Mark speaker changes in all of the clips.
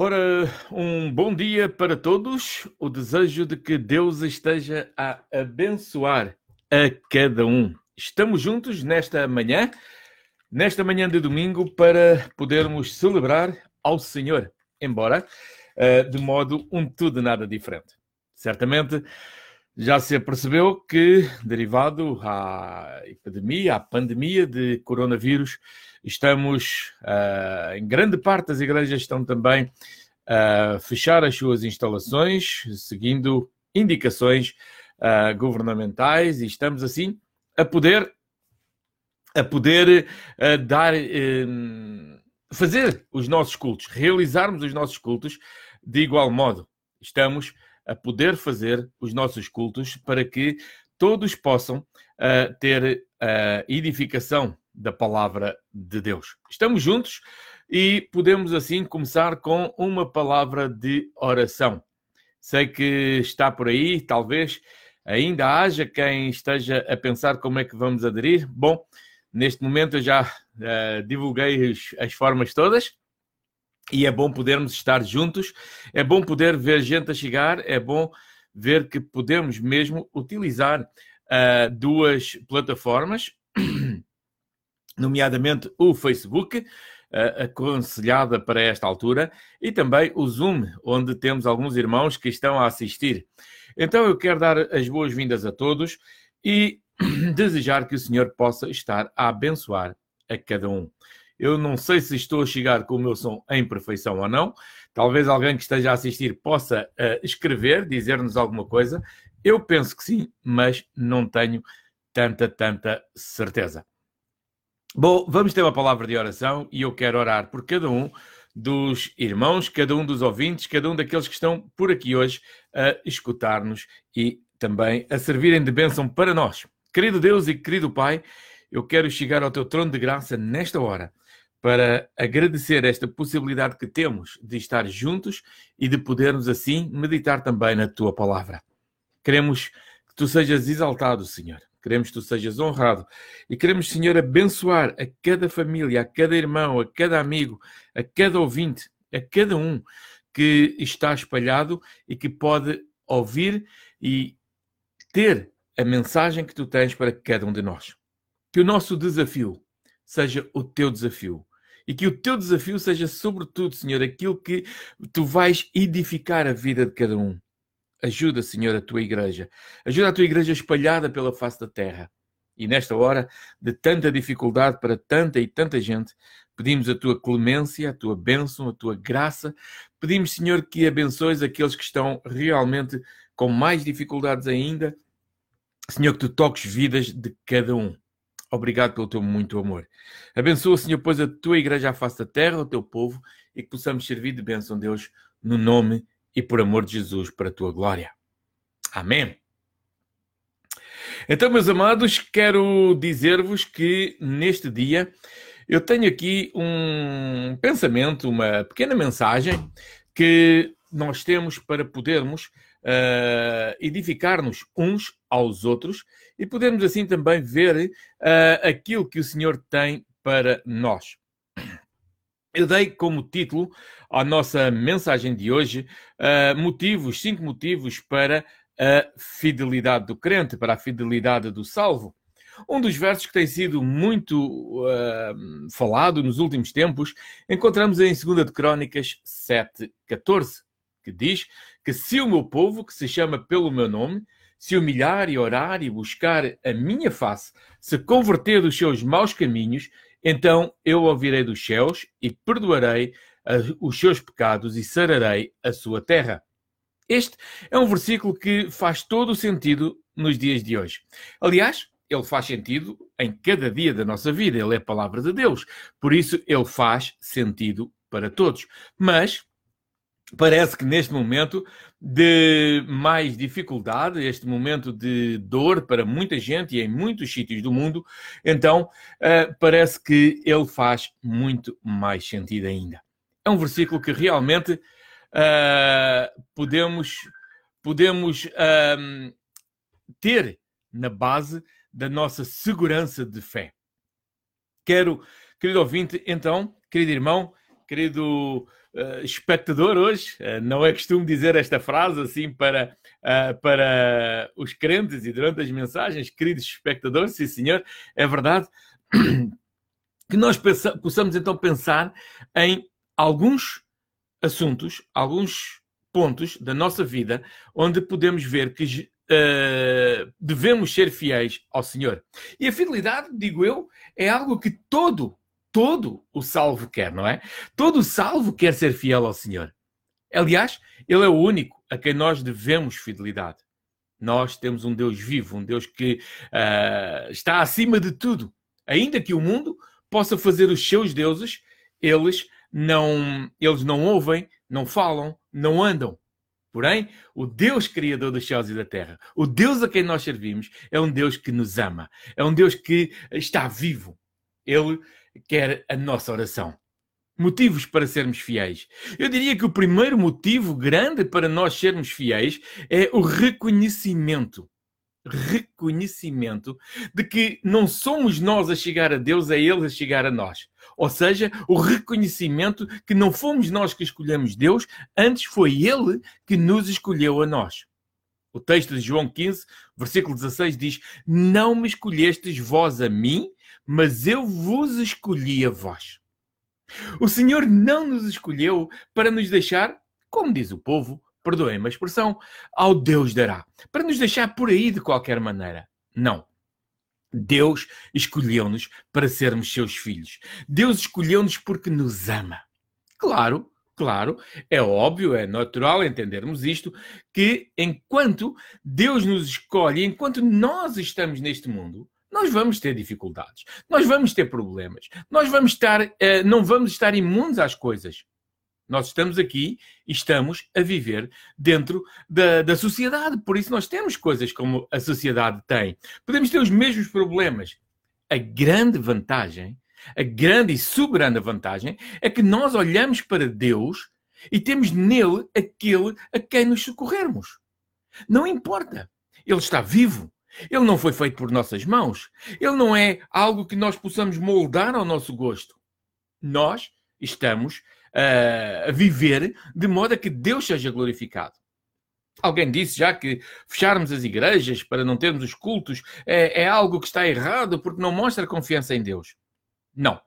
Speaker 1: Ora, um bom dia para todos. O desejo de que Deus esteja a abençoar a cada um. Estamos juntos nesta manhã, nesta manhã de domingo, para podermos celebrar ao Senhor, embora uh, de modo um tudo nada diferente. Certamente já se percebeu que, derivado à epidemia, à pandemia de coronavírus, estamos, uh, em grande parte das igrejas estão também a fechar as suas instalações, seguindo indicações uh, governamentais, e estamos assim a poder a poder uh, dar uh, fazer os nossos cultos, realizarmos os nossos cultos de igual modo. Estamos a poder fazer os nossos cultos para que todos possam ter edificação da palavra de Deus. Estamos juntos e podemos assim começar com uma palavra de oração. Sei que está por aí, talvez ainda haja quem esteja a pensar como é que vamos aderir. Bom, neste momento eu já uh, divulguei as, as formas todas e é bom podermos estar juntos, é bom poder ver gente a chegar, é bom ver que podemos mesmo utilizar uh, duas plataformas, nomeadamente o Facebook, aconselhada para esta altura, e também o Zoom, onde temos alguns irmãos que estão a assistir. Então eu quero dar as boas-vindas a todos e desejar que o Senhor possa estar a abençoar a cada um. Eu não sei se estou a chegar com o meu som em perfeição ou não. Talvez alguém que esteja a assistir possa uh, escrever, dizer-nos alguma coisa. Eu penso que sim, mas não tenho tanta, tanta certeza. Bom, vamos ter uma palavra de oração e eu quero orar por cada um dos irmãos, cada um dos ouvintes, cada um daqueles que estão por aqui hoje a escutar-nos e também a servirem de bênção para nós. Querido Deus e querido Pai, eu quero chegar ao teu trono de graça nesta hora para agradecer esta possibilidade que temos de estar juntos e de podermos assim meditar também na tua palavra. Queremos que tu sejas exaltado, Senhor. Queremos que tu sejas honrado e queremos, Senhor, abençoar a cada família, a cada irmão, a cada amigo, a cada ouvinte, a cada um que está espalhado e que pode ouvir e ter a mensagem que tu tens para cada um de nós. Que o nosso desafio seja o teu desafio. E que o teu desafio seja, sobretudo, Senhor, aquilo que tu vais edificar a vida de cada um. Ajuda, Senhor, a tua igreja. Ajuda a tua igreja espalhada pela face da terra. E nesta hora de tanta dificuldade para tanta e tanta gente, pedimos a tua clemência, a tua bênção, a tua graça. Pedimos, Senhor, que abençoes aqueles que estão realmente com mais dificuldades ainda. Senhor, que tu toques vidas de cada um. Obrigado pelo teu muito amor. Abençoa, Senhor, pois a tua igreja à face da terra, o teu povo, e que possamos servir de bênção, Deus, no nome e por amor de Jesus, para a tua glória. Amém. Então, meus amados, quero dizer-vos que neste dia eu tenho aqui um pensamento, uma pequena mensagem que nós temos para podermos uh, edificar-nos uns aos outros e podermos assim também ver uh, aquilo que o Senhor tem para nós. Eu dei como título à nossa mensagem de hoje uh, motivos, cinco motivos para a fidelidade do crente, para a fidelidade do salvo. Um dos versos que tem sido muito uh, falado nos últimos tempos encontramos em 2 de Crónicas 7,14, que diz que se o meu povo, que se chama pelo meu nome, se humilhar e orar e buscar a minha face, se converter dos seus maus caminhos, então eu ouvirei dos céus e perdoarei os seus pecados e sararei a sua terra. Este é um versículo que faz todo o sentido nos dias de hoje. Aliás, ele faz sentido em cada dia da nossa vida. Ele é a palavra de Deus. Por isso, ele faz sentido para todos. Mas parece que neste momento de mais dificuldade, este momento de dor para muita gente e em muitos sítios do mundo, então uh, parece que ele faz muito mais sentido ainda. É um versículo que realmente uh, podemos, podemos uh, ter na base da nossa segurança de fé. Quero, querido ouvinte, então, querido irmão, querido uh, espectador hoje. Uh, não é costume dizer esta frase assim para, uh, para os crentes e durante as mensagens, queridos espectadores, sim senhor, é verdade. Que nós possamos então pensar em alguns assuntos, alguns pontos da nossa vida onde podemos ver que uh, devemos ser fiéis ao Senhor. E a fidelidade, digo eu, é algo que todo, todo o salvo quer, não é? Todo o salvo quer ser fiel ao Senhor. Aliás, Ele é o único a quem nós devemos fidelidade. Nós temos um Deus vivo, um Deus que uh, está acima de tudo. Ainda que o mundo possa fazer os seus deuses, eles não, eles não ouvem, não falam, não andam. Porém, o Deus Criador dos céus e da terra, o Deus a quem nós servimos, é um Deus que nos ama, é um Deus que está vivo. Ele quer a nossa oração. Motivos para sermos fiéis. Eu diria que o primeiro motivo grande para nós sermos fiéis é o reconhecimento reconhecimento de que não somos nós a chegar a Deus, é Ele a chegar a nós. Ou seja, o reconhecimento que não fomos nós que escolhemos Deus, antes foi Ele que nos escolheu a nós. O texto de João 15, versículo 16 diz: Não me escolhestes vós a mim, mas eu vos escolhi a vós. O Senhor não nos escolheu para nos deixar, como diz o povo, perdoem-me a expressão, ao Deus dará. Para nos deixar por aí de qualquer maneira. Não. Deus escolheu-nos para sermos seus filhos. Deus escolheu-nos porque nos ama. Claro, claro, é óbvio, é natural entendermos isto, que enquanto Deus nos escolhe, enquanto nós estamos neste mundo, nós vamos ter dificuldades, nós vamos ter problemas, nós vamos estar, eh, não vamos estar imunes às coisas. Nós estamos aqui e estamos a viver dentro da, da sociedade. Por isso, nós temos coisas como a sociedade tem. Podemos ter os mesmos problemas. A grande vantagem, a grande e soberana vantagem, é que nós olhamos para Deus e temos nele aquele a quem nos socorrermos. Não importa. Ele está vivo. Ele não foi feito por nossas mãos. Ele não é algo que nós possamos moldar ao nosso gosto. Nós estamos a viver de modo a que Deus seja glorificado. Alguém disse já que fecharmos as igrejas para não termos os cultos é, é algo que está errado porque não mostra confiança em Deus. Não.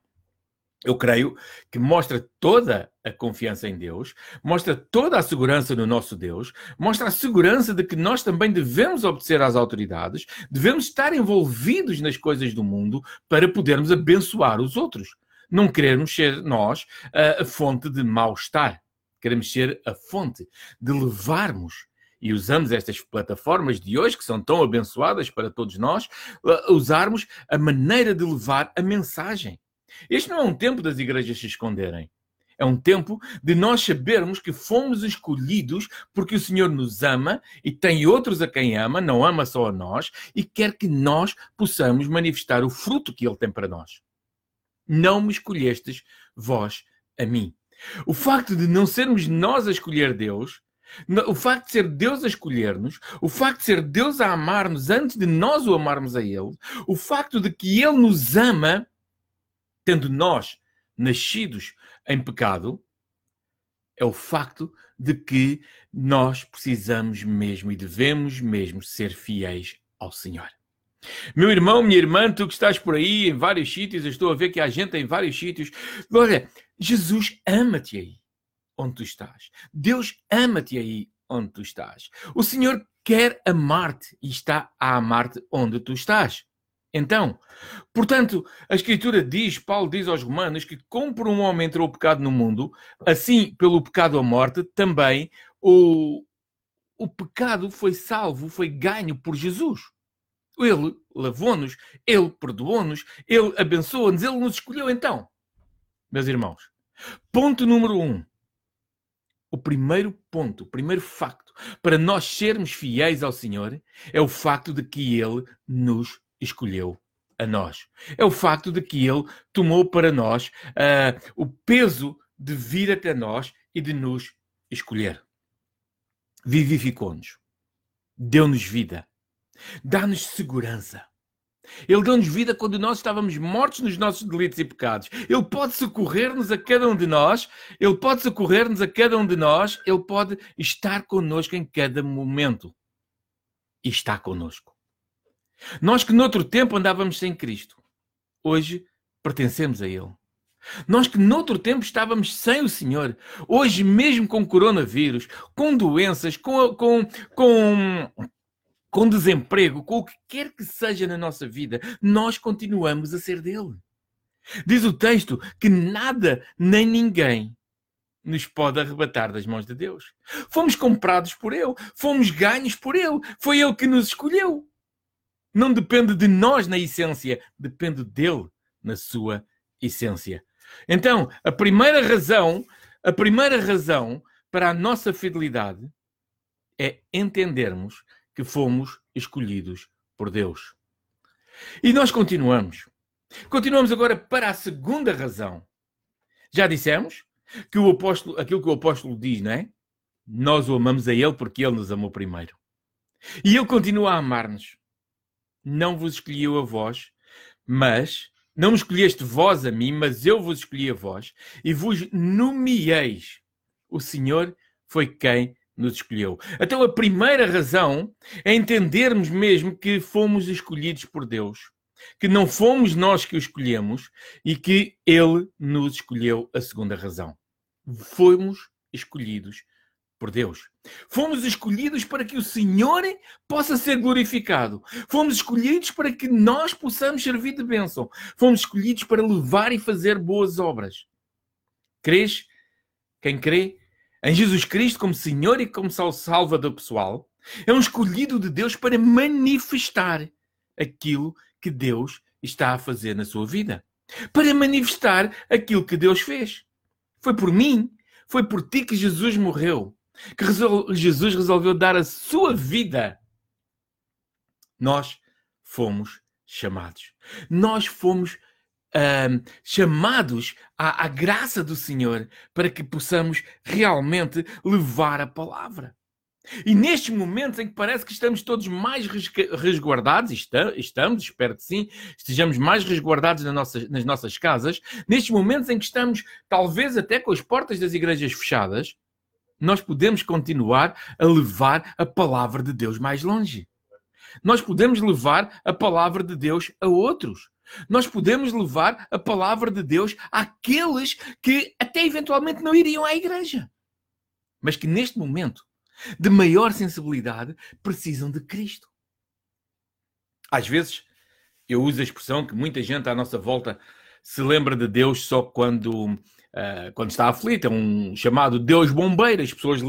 Speaker 1: Eu creio que mostra toda a confiança em Deus, mostra toda a segurança no nosso Deus, mostra a segurança de que nós também devemos obedecer às autoridades, devemos estar envolvidos nas coisas do mundo para podermos abençoar os outros não queremos ser nós a, a fonte de mal-estar. Queremos ser a fonte de levarmos e usamos estas plataformas de hoje, que são tão abençoadas para todos nós, usarmos a maneira de levar a mensagem. Este não é um tempo das igrejas se esconderem. É um tempo de nós sabermos que fomos escolhidos porque o Senhor nos ama e tem outros a quem ama, não ama só a nós, e quer que nós possamos manifestar o fruto que Ele tem para nós não me escolhestes vós a mim. O facto de não sermos nós a escolher Deus, o facto de ser Deus a escolher-nos, o facto de ser Deus a amar-nos antes de nós o amarmos a Ele, o facto de que Ele nos ama, tendo nós nascidos em pecado, é o facto de que nós precisamos mesmo e devemos mesmo ser fiéis ao Senhor. Meu irmão, minha irmã, tu que estás por aí em vários sítios, eu estou a ver que há gente em vários sítios. Olha, Jesus ama-te aí onde tu estás. Deus ama-te aí onde tu estás. O Senhor quer amar-te e está a amar-te onde tu estás. Então, portanto, a Escritura diz, Paulo diz aos Romanos, que como por um homem entrou o pecado no mundo, assim pelo pecado a morte, também o, o pecado foi salvo, foi ganho por Jesus. Ele lavou-nos, Ele perdoou-nos, Ele abençoa-nos, Ele nos escolheu então. Meus irmãos, ponto número um. O primeiro ponto, o primeiro facto para nós sermos fiéis ao Senhor é o facto de que Ele nos escolheu a nós. É o facto de que Ele tomou para nós uh, o peso de vir até nós e de nos escolher. Vivificou-nos, deu-nos vida, dá-nos segurança, Ele deu-nos vida quando nós estávamos mortos nos nossos delitos e pecados. Ele pode socorrer-nos a cada um de nós. Ele pode socorrer-nos a cada um de nós. Ele pode estar connosco em cada momento. E está connosco. Nós que noutro tempo andávamos sem Cristo, hoje pertencemos a Ele. Nós que noutro tempo estávamos sem o Senhor, hoje mesmo com coronavírus, com doenças, com, com, com, com desemprego, com o que quer que seja na nossa vida, nós continuamos a ser dele. Diz o texto que nada nem ninguém nos pode arrebatar das mãos de Deus. Fomos comprados por Ele, fomos ganhos por Ele, foi Ele que nos escolheu. Não depende de nós na essência, depende dele na sua essência. Então, a primeira razão, a primeira razão para a nossa fidelidade é entendermos que fomos escolhidos por Deus. E nós continuamos. Continuamos agora para a segunda razão. Já dissemos que o apóstolo, aquilo que o apóstolo diz, não é? Nós o amamos a ele porque ele nos amou primeiro. E ele continua a amar-nos. Não vos escolhi eu a vós, mas não escolheste vós a mim, mas eu vos escolhi a vós e vos nomeeis. O Senhor foi quem nos escolheu. Então, a primeira razão é entendermos mesmo que fomos escolhidos por Deus, que não fomos nós que o escolhemos e que Ele nos escolheu. A segunda razão. Fomos escolhidos por Deus. Fomos escolhidos para que o Senhor possa ser glorificado. Fomos escolhidos para que nós possamos servir de bênção. Fomos escolhidos para levar e fazer boas obras. Crês? Quem crê em Jesus Cristo como Senhor e como Salvador pessoal é um escolhido de Deus para manifestar aquilo que Deus está a fazer na sua vida. Para manifestar aquilo que Deus fez. Foi por mim, foi por ti que Jesus morreu que Jesus resolveu dar a sua vida, nós fomos chamados. Nós fomos uh, chamados à, à graça do Senhor para que possamos realmente levar a palavra. E nestes momentos em que parece que estamos todos mais resguardados, estamos, espero que sim, estejamos mais resguardados nas nossas, nas nossas casas, nestes momentos em que estamos, talvez até com as portas das igrejas fechadas, nós podemos continuar a levar a palavra de Deus mais longe. Nós podemos levar a palavra de Deus a outros. Nós podemos levar a palavra de Deus àqueles que até eventualmente não iriam à igreja, mas que neste momento de maior sensibilidade precisam de Cristo. Às vezes eu uso a expressão que muita gente à nossa volta se lembra de Deus só quando Uh, quando está aflito, é um chamado Deus bombeiro. As pessoas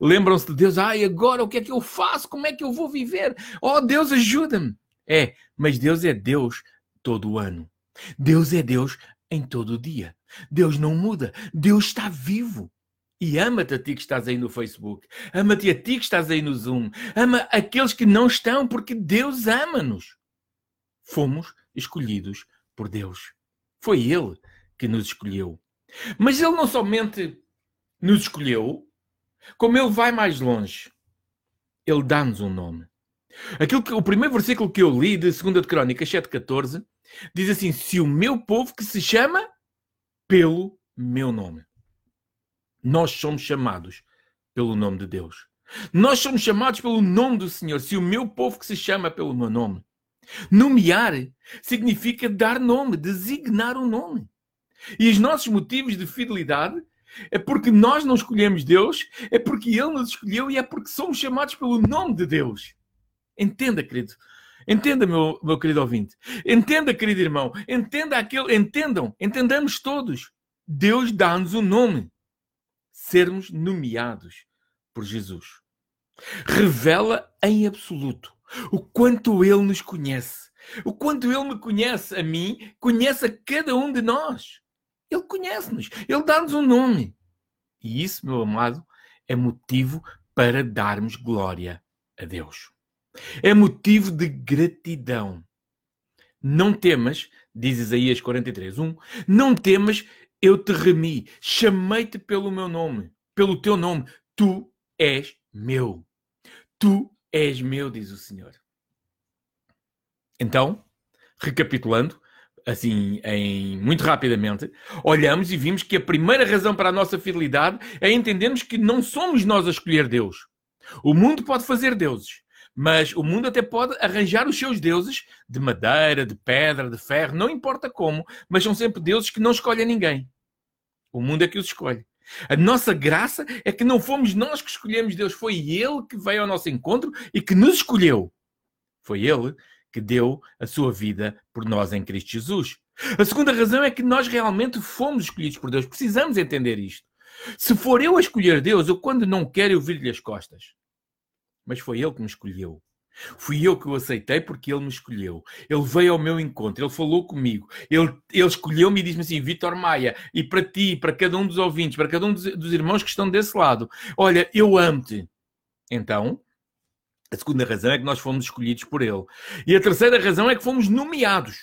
Speaker 1: lembram-se de Deus. Ai, agora o que é que eu faço? Como é que eu vou viver? Oh, Deus, ajuda-me. É, mas Deus é Deus todo o ano. Deus é Deus em todo o dia. Deus não muda. Deus está vivo. E ama-te a ti que estás aí no Facebook. Ama-te a ti que estás aí no Zoom. Ama aqueles que não estão, porque Deus ama-nos. Fomos escolhidos por Deus. Foi Ele que nos escolheu. Mas ele não somente nos escolheu, como ele vai mais longe. Ele dá-nos um nome. Aquilo que, o primeiro versículo que eu li de 2 de Crónicas 7,14 diz assim: Se o meu povo que se chama pelo meu nome. Nós somos chamados pelo nome de Deus. Nós somos chamados pelo nome do Senhor. Se o meu povo que se chama pelo meu nome. Nomear significa dar nome, designar um nome. E os nossos motivos de fidelidade é porque nós não escolhemos Deus, é porque Ele nos escolheu e é porque somos chamados pelo nome de Deus. Entenda, querido. Entenda, meu, meu querido ouvinte. Entenda, querido irmão. Entenda aquele. Entendam. Entendamos todos. Deus dá-nos o um nome. Sermos nomeados por Jesus. Revela em absoluto o quanto Ele nos conhece. O quanto Ele me conhece a mim, conhece a cada um de nós. Ele conhece-nos, ele dá-nos um nome. E isso, meu amado, é motivo para darmos glória a Deus. É motivo de gratidão. Não temas, diz Isaías 43, 1, não temas, eu te remi, chamei-te pelo meu nome, pelo teu nome, tu és meu. Tu és meu, diz o Senhor. Então, recapitulando, assim, em, muito rapidamente, olhamos e vimos que a primeira razão para a nossa fidelidade é entendermos que não somos nós a escolher Deus. O mundo pode fazer deuses, mas o mundo até pode arranjar os seus deuses de madeira, de pedra, de ferro, não importa como, mas são sempre deuses que não escolhem ninguém. O mundo é que os escolhe. A nossa graça é que não fomos nós que escolhemos Deus, foi Ele que veio ao nosso encontro e que nos escolheu. Foi Ele que deu a sua vida por nós em Cristo Jesus. A segunda razão é que nós realmente fomos escolhidos por Deus. Precisamos entender isto. Se for eu a escolher Deus, eu quando não quero eu vir-lhe as costas. Mas foi Ele que me escolheu. Fui eu que o aceitei porque ele me escolheu. Ele veio ao meu encontro, ele falou comigo, ele, ele escolheu-me e disse-me assim: Vitor Maia, e para ti, para cada um dos ouvintes, para cada um dos, dos irmãos que estão desse lado, olha, eu amo-te. Então, a segunda razão é que nós fomos escolhidos por ele. E a terceira razão é que fomos nomeados.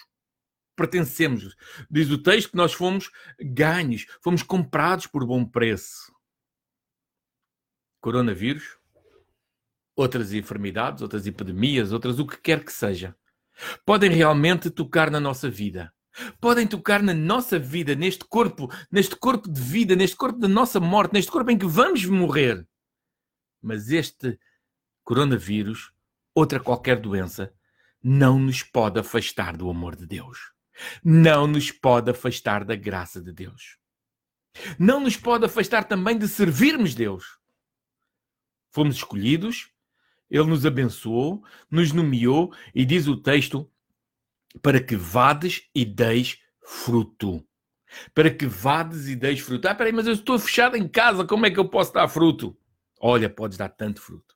Speaker 1: Pertencemos. Diz o texto que nós fomos ganhos, fomos comprados por bom preço. Coronavírus outras enfermidades, outras epidemias, outras o que quer que seja, podem realmente tocar na nossa vida. Podem tocar na nossa vida, neste corpo, neste corpo de vida, neste corpo da nossa morte, neste corpo em que vamos morrer. Mas este coronavírus, outra qualquer doença, não nos pode afastar do amor de Deus. Não nos pode afastar da graça de Deus. Não nos pode afastar também de servirmos Deus. Fomos escolhidos ele nos abençoou, nos nomeou e diz o texto para que vades e deis fruto. Para que vades e deis fruto. Ah, peraí, mas eu estou fechado em casa, como é que eu posso dar fruto? Olha, podes dar tanto fruto.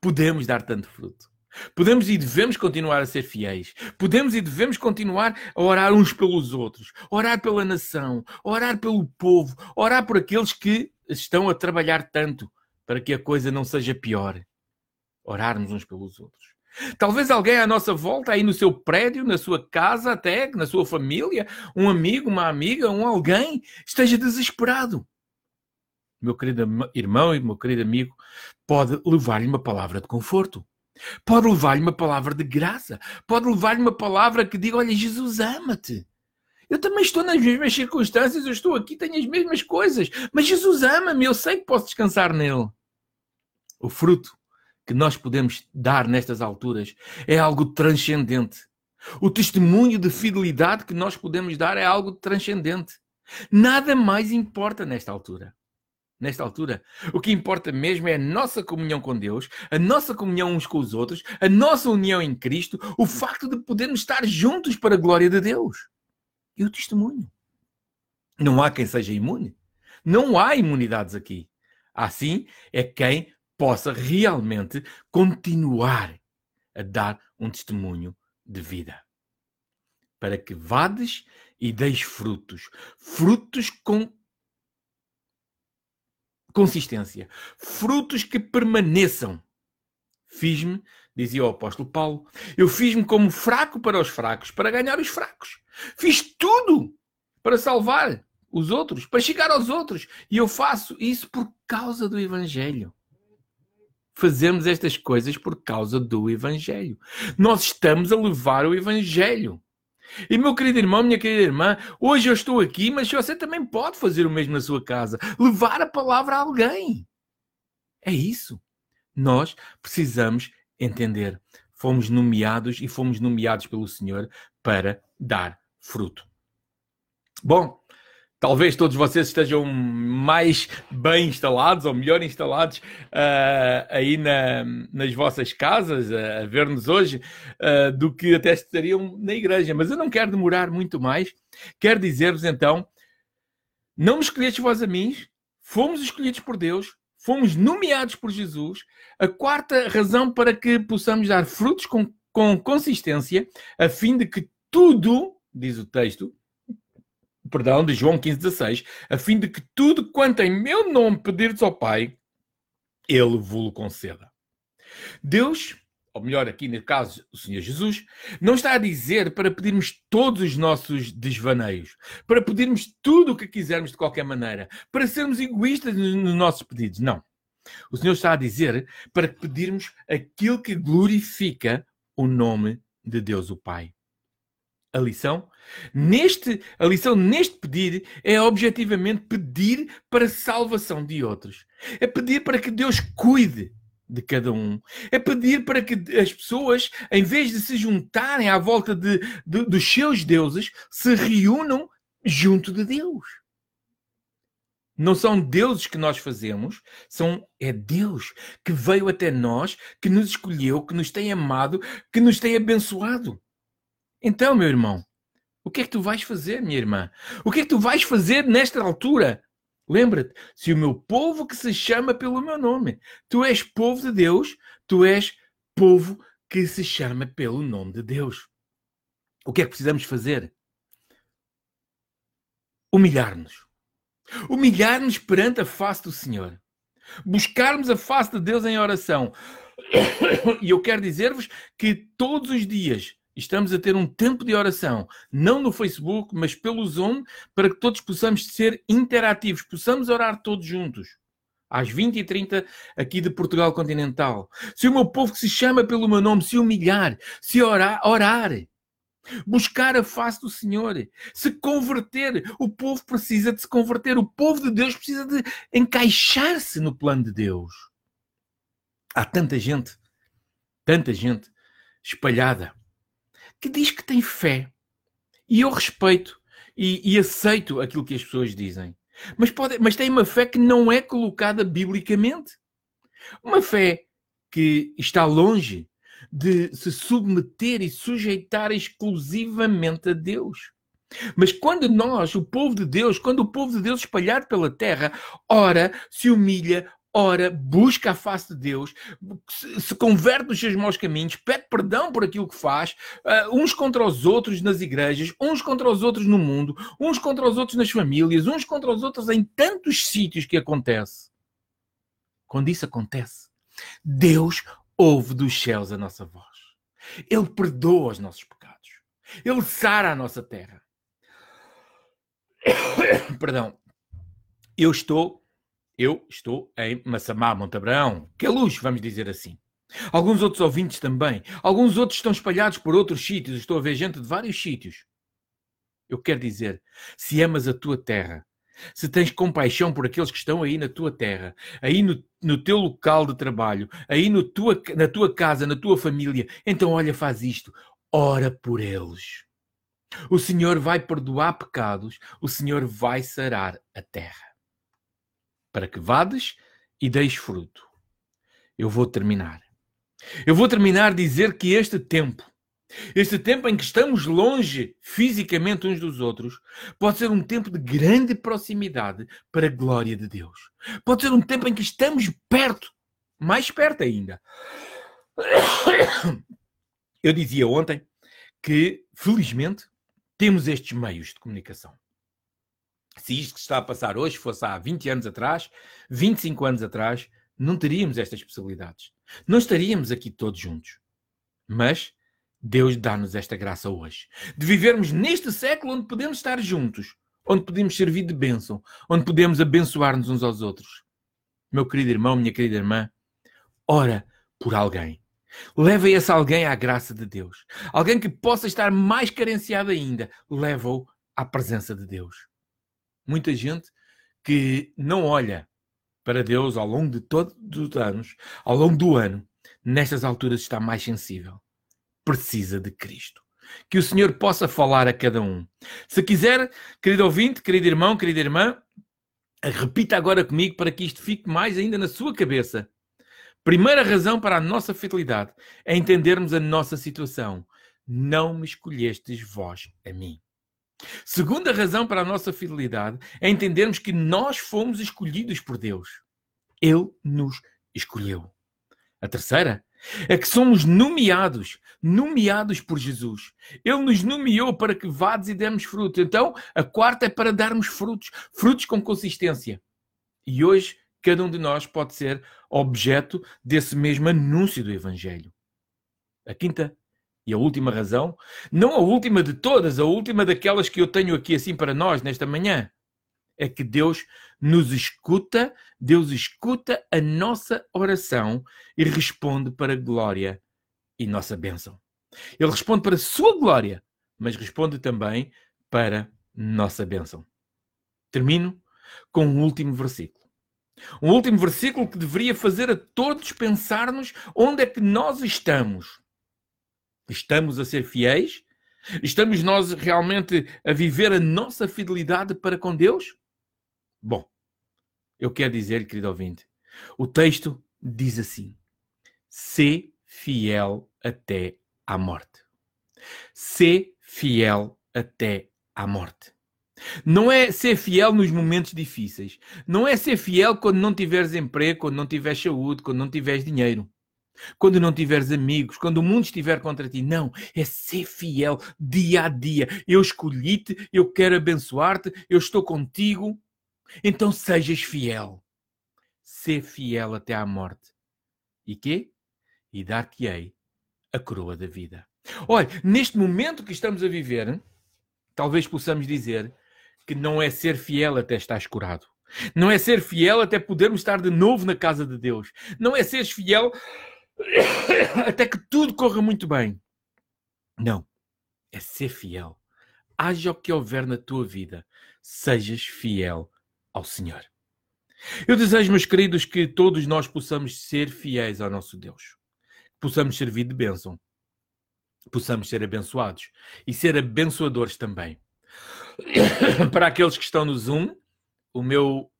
Speaker 1: Podemos dar tanto fruto. Podemos e devemos continuar a ser fiéis. Podemos e devemos continuar a orar uns pelos outros, orar pela nação, orar pelo povo, orar por aqueles que estão a trabalhar tanto para que a coisa não seja pior orarmos uns pelos outros. Talvez alguém à nossa volta, aí no seu prédio, na sua casa, até na sua família, um amigo, uma amiga, um alguém, esteja desesperado. Meu querido irmão e meu querido amigo, pode levar-lhe uma palavra de conforto. Pode levar-lhe uma palavra de graça. Pode levar-lhe uma palavra que diga: Olha, Jesus ama-te. Eu também estou nas mesmas circunstâncias, eu estou aqui, tenho as mesmas coisas, mas Jesus ama-me, eu sei que posso descansar nele. O fruto que nós podemos dar nestas alturas é algo transcendente. O testemunho de fidelidade que nós podemos dar é algo transcendente. Nada mais importa nesta altura. Nesta altura, o que importa mesmo é a nossa comunhão com Deus, a nossa comunhão uns com os outros, a nossa união em Cristo, o facto de podermos estar juntos para a glória de Deus. E o testemunho. Não há quem seja imune. Não há imunidades aqui. Assim é quem possa realmente continuar a dar um testemunho de vida. Para que vades e deis frutos. Frutos com consistência. Frutos que permaneçam. Fiz-me, dizia o apóstolo Paulo, eu fiz-me como fraco para os fracos, para ganhar os fracos. Fiz tudo para salvar os outros, para chegar aos outros. E eu faço isso por causa do Evangelho fazemos estas coisas por causa do Evangelho. Nós estamos a levar o Evangelho. E meu querido irmão, minha querida irmã, hoje eu estou aqui, mas você também pode fazer o mesmo na sua casa. Levar a palavra a alguém. É isso. Nós precisamos entender. Fomos nomeados e fomos nomeados pelo Senhor para dar fruto. Bom, talvez todos vocês estejam mais bem instalados ou melhor instalados uh, aí na, nas vossas casas uh, a ver-nos hoje uh, do que até estariam na igreja. Mas eu não quero demorar muito mais. Quero dizer-vos então: não me escolheste vós a mim, fomos escolhidos por Deus, fomos nomeados por Jesus. A quarta razão para que possamos dar frutos com, com consistência, a fim de que tudo, diz o texto, perdão, de João 15,16, a fim de que tudo quanto em meu nome pedirdes ao Pai, Ele vos conceda. Deus, ou melhor, aqui no caso, o Senhor Jesus, não está a dizer para pedirmos todos os nossos desvaneios, para pedirmos tudo o que quisermos de qualquer maneira, para sermos egoístas nos nossos pedidos. Não. O Senhor está a dizer para pedirmos aquilo que glorifica o nome de Deus o Pai. A lição? Neste, a lição neste pedir é objetivamente pedir para a salvação de outros. É pedir para que Deus cuide de cada um. É pedir para que as pessoas, em vez de se juntarem à volta de, de, dos seus deuses, se reúnam junto de Deus. Não são deuses que nós fazemos, são é Deus que veio até nós, que nos escolheu, que nos tem amado, que nos tem abençoado. Então, meu irmão, o que é que tu vais fazer, minha irmã? O que é que tu vais fazer nesta altura? Lembra-te, se o meu povo que se chama pelo meu nome, tu és povo de Deus, tu és povo que se chama pelo nome de Deus. O que é que precisamos fazer? Humilhar-nos. Humilhar-nos perante a face do Senhor. Buscarmos a face de Deus em oração. E eu quero dizer-vos que todos os dias estamos a ter um tempo de oração, não no Facebook, mas pelo Zoom, para que todos possamos ser interativos, possamos orar todos juntos. Às 20h30 aqui de Portugal continental. Se o meu povo que se chama pelo meu nome se humilhar, se orar, orar buscar a face do Senhor, se converter. O povo precisa de se converter, o povo de Deus precisa de encaixar-se no plano de Deus. Há tanta gente, tanta gente espalhada que diz que tem fé. E eu respeito e, e aceito aquilo que as pessoas dizem. Mas, pode, mas tem uma fé que não é colocada biblicamente. Uma fé que está longe de se submeter e sujeitar exclusivamente a Deus. Mas quando nós, o povo de Deus, quando o povo de Deus espalhado pela terra, ora, se humilha, ora, busca a face de Deus, se converte dos seus maus caminhos, pede perdão por aquilo que faz, uh, uns contra os outros nas igrejas, uns contra os outros no mundo, uns contra os outros nas famílias, uns contra os outros em tantos sítios que acontece. Quando isso acontece, Deus ouve dos céus a nossa voz. Ele perdoa os nossos pecados. Ele sara a nossa terra. Perdão. Eu estou, eu estou em Massamá, Montabrão. Que é luz, vamos dizer assim. Alguns outros ouvintes também. Alguns outros estão espalhados por outros sítios. Estou a ver gente de vários sítios. Eu quero dizer, se amas a tua terra, se tens compaixão por aqueles que estão aí na tua terra, aí no, no teu local de trabalho, aí no tua, na tua casa, na tua família, então olha, faz isto, ora por eles. O Senhor vai perdoar pecados, o Senhor vai sarar a terra. Para que vades e deis fruto. Eu vou terminar. Eu vou terminar dizer que este tempo este tempo em que estamos longe fisicamente uns dos outros pode ser um tempo de grande proximidade para a glória de Deus. Pode ser um tempo em que estamos perto, mais perto ainda. Eu dizia ontem que, felizmente, temos estes meios de comunicação. Se isto que está a passar hoje fosse há 20 anos atrás, 25 anos atrás, não teríamos estas possibilidades. Não estaríamos aqui todos juntos. Mas Deus dá-nos esta graça hoje. De vivermos neste século onde podemos estar juntos, onde podemos servir de bênção, onde podemos abençoar-nos uns aos outros. Meu querido irmão, minha querida irmã, ora por alguém. Leva esse alguém à graça de Deus. Alguém que possa estar mais carenciado ainda, leva-o à presença de Deus. Muita gente que não olha para Deus ao longo de todos os anos, ao longo do ano, nestas alturas está mais sensível precisa de Cristo. Que o Senhor possa falar a cada um. Se quiser, querido ouvinte, querido irmão, querida irmã, repita agora comigo para que isto fique mais ainda na sua cabeça. Primeira razão para a nossa fidelidade é entendermos a nossa situação. Não me escolhestes vós a mim. Segunda razão para a nossa fidelidade é entendermos que nós fomos escolhidos por Deus. Ele nos escolheu. A terceira é que somos nomeados, nomeados por Jesus. Ele nos nomeou para que vades e demos frutos. Então, a quarta é para darmos frutos, frutos com consistência. E hoje, cada um de nós pode ser objeto desse mesmo anúncio do Evangelho. A quinta e a última razão, não a última de todas, a última daquelas que eu tenho aqui assim para nós nesta manhã, é que Deus nos escuta, Deus escuta a nossa oração e responde para a glória e nossa bênção. Ele responde para a sua glória, mas responde também para nossa bênção. Termino com um último versículo. Um último versículo que deveria fazer a todos pensar-nos onde é que nós estamos. Estamos a ser fiéis? Estamos nós realmente a viver a nossa fidelidade para com Deus? Bom, eu quero dizer, querido ouvinte, o texto diz assim: Sê fiel até à morte. Sê fiel até à morte. Não é ser fiel nos momentos difíceis. Não é ser fiel quando não tiveres emprego, quando não tiveres saúde, quando não tiveres dinheiro. Quando não tiveres amigos, quando o mundo estiver contra ti. Não, é ser fiel dia a dia. Eu escolhi-te, eu quero abençoar-te, eu estou contigo. Então sejas fiel. Ser fiel até à morte. E quê? E dar-te-ei a coroa da vida. Olha, neste momento que estamos a viver, talvez possamos dizer que não é ser fiel até estar curado. Não é ser fiel até podermos estar de novo na casa de Deus. Não é ser fiel até que tudo corra muito bem. Não. É ser fiel. Haja o que houver na tua vida, sejas fiel ao Senhor. Eu desejo, meus queridos, que todos nós possamos ser fiéis ao nosso Deus. Possamos servir de bênção. Possamos ser abençoados e ser abençoadores também. Para aqueles que estão no Zoom, o meu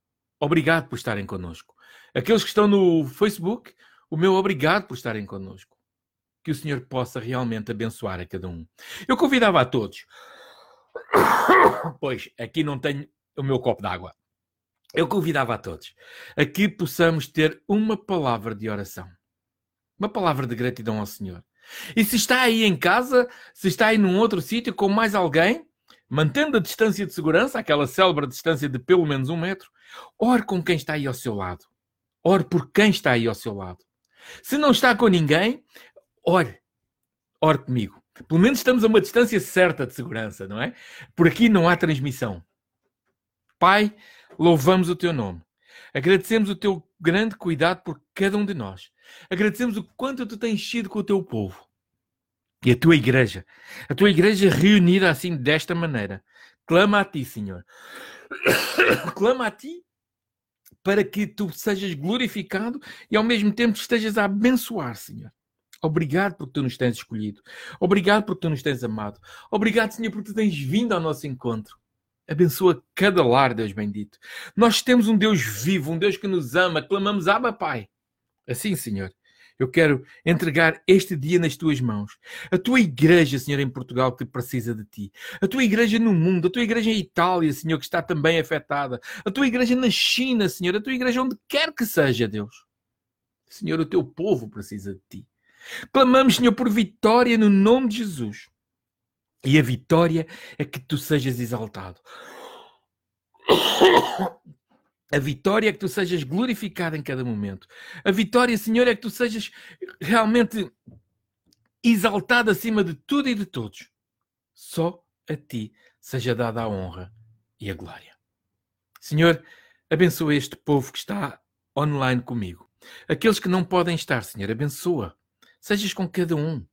Speaker 1: obrigado por estarem connosco. Aqueles que estão no Facebook, o meu obrigado por estarem connosco. Que o Senhor possa realmente abençoar a cada um. Eu convidava a todos, pois aqui não tenho o meu copo d'água. Eu convidava a todos a que possamos ter uma palavra de oração, uma palavra de gratidão ao Senhor. E se está aí em casa, se está aí num outro sítio com mais alguém, mantendo a distância de segurança, aquela célebre distância de pelo menos um metro, ore com quem está aí ao seu lado. Ore por quem está aí ao seu lado. Se não está com ninguém, ore. Ore comigo. Pelo menos estamos a uma distância certa de segurança, não é? Por aqui não há transmissão. Pai, louvamos o teu nome. Agradecemos o teu grande cuidado por cada um de nós. Agradecemos o quanto tu tens sido com o teu povo. E a tua igreja, a tua igreja reunida assim desta maneira, clama a ti, Senhor. clama a ti para que tu sejas glorificado e ao mesmo tempo estejas a abençoar, Senhor. Obrigado porque tu nos tens escolhido. Obrigado porque tu nos tens amado. Obrigado, Senhor, porque tu tens vindo ao nosso encontro. Abençoa cada lar, Deus bendito. Nós temos um Deus vivo, um Deus que nos ama. Clamamos, Abba, Pai. Assim, Senhor, eu quero entregar este dia nas tuas mãos. A tua igreja, Senhor, em Portugal, que precisa de ti. A tua igreja no mundo. A tua igreja em Itália, Senhor, que está também afetada. A tua igreja na China, Senhor. A tua igreja onde quer que seja, Deus. Senhor, o teu povo precisa de ti. Clamamos, Senhor, por vitória no nome de Jesus. E a vitória é que tu sejas exaltado. A vitória é que tu sejas glorificado em cada momento. A vitória, Senhor, é que tu sejas realmente exaltado acima de tudo e de todos. Só a ti seja dada a honra e a glória. Senhor, abençoa este povo que está online comigo. Aqueles que não podem estar, Senhor, abençoa. Sejas com cada um.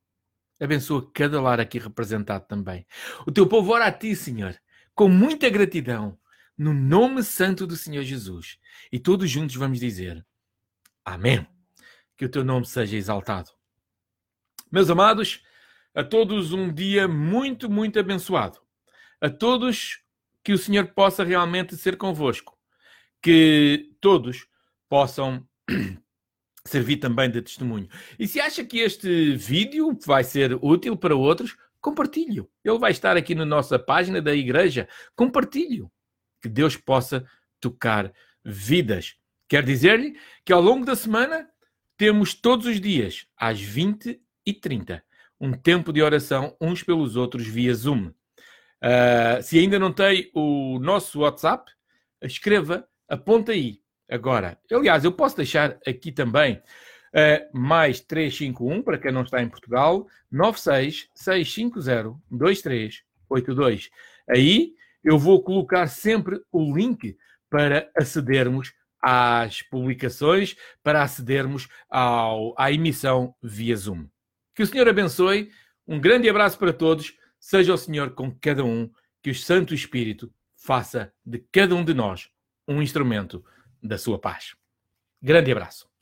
Speaker 1: Abençoa cada lar aqui representado também. O teu povo ora a ti, Senhor, com muita gratidão no nome santo do Senhor Jesus. E todos juntos vamos dizer: Amém. Que o teu nome seja exaltado. Meus amados, a todos um dia muito, muito abençoado. A todos que o Senhor possa realmente ser convosco. Que todos possam servir também de testemunho. E se acha que este vídeo vai ser útil para outros, compartilhe-o. Ele vai estar aqui na nossa página da igreja. Compartilhe-o que Deus possa tocar vidas. Quer dizer-lhe que ao longo da semana temos todos os dias, às 20 e 30, um tempo de oração uns pelos outros via Zoom. Uh, se ainda não tem o nosso WhatsApp, escreva, aponta aí. Agora, aliás, eu posso deixar aqui também uh, mais 351 para quem não está em Portugal, 96 650 2382. Aí eu vou colocar sempre o link para acedermos às publicações, para acedermos ao, à emissão via Zoom. Que o Senhor abençoe Um grande abraço para todos. Seja o Senhor com cada um, que o Santo Espírito faça de cada um de nós um instrumento da sua paz. Grande abraço.